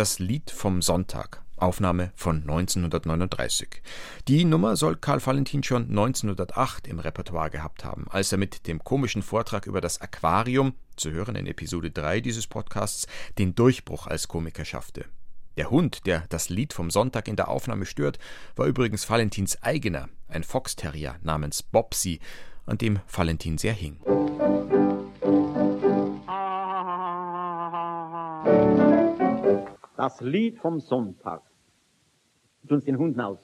das Lied vom Sonntag. Aufnahme von 1939. Die Nummer soll Karl Valentin schon 1908 im Repertoire gehabt haben, als er mit dem komischen Vortrag über das Aquarium, zu hören in Episode 3 dieses Podcasts, den Durchbruch als Komiker schaffte. Der Hund, der das Lied vom Sonntag in der Aufnahme stört, war übrigens Valentins eigener, ein Foxterrier namens Bobsy, an dem Valentin sehr hing. Das Lied vom Sonntag. Tu uns den Hund aus.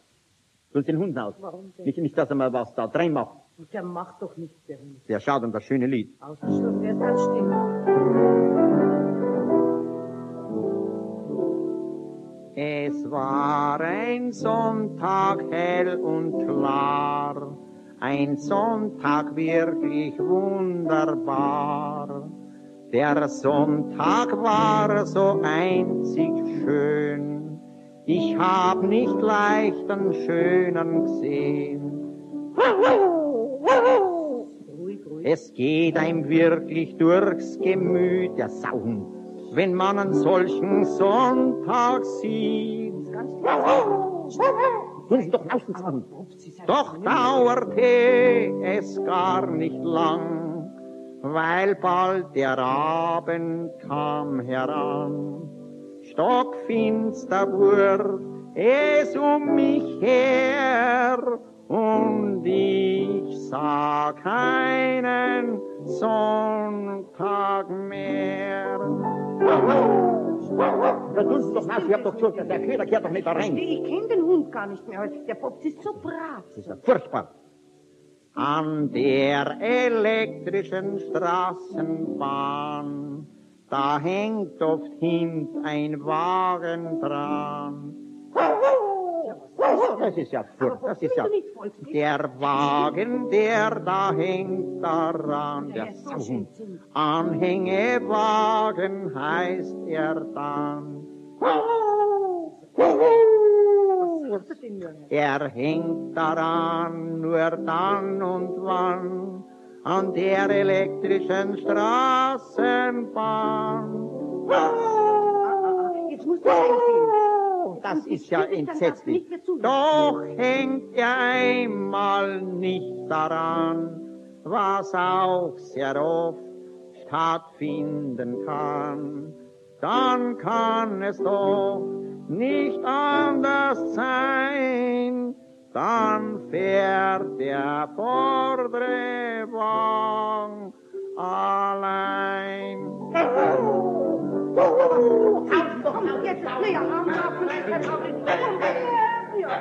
Tu uns den Hund aus. Warum denn? Nicht, nicht, dass er mal was da drin macht. Der macht doch nichts, der Hund. Der schaut um das schöne Lied. Ausgeschlossen, der ist ganz still. Es war ein Sonntag hell und klar, ein Sonntag wirklich wunderbar. Der Sonntag war so einzig schön, ich hab nicht leicht einen schönen gesehen. Es geht einem wirklich durchs Gemüt, der Sauhund, wenn man einen solchen Sonntag sieht. Doch dauerte es gar nicht lang, weil bald der Abend kam heran. Stockfinster wurde es um mich her und ich sah keinen Sonntag mehr. Sie doch nach, ich hab doch gesagt, der Köder kehrt doch nicht da rein. Ich kenne den Hund gar nicht mehr. Der Bob ist so brav. Das ist ja furchtbar. An der elektrischen Straßenbahn, da hängt oft hint ein Wagen dran. Das ist ja furchtbar, das ist ja... Der Wagen, der da hängt daran, Der. Anhängewagen heißt er dann. Was ist denn nur? Er hängt daran nur dann und wann an der elektrischen Straßenbahn. Jetzt musst du einsehen. Das ist ja entsetzlich. Doch hängt er einmal nicht daran, was auch sehr oft stattfinden kann. Dann kann es doch sein, dann fährt der Vordrehwagen allein. Jetzt, ja,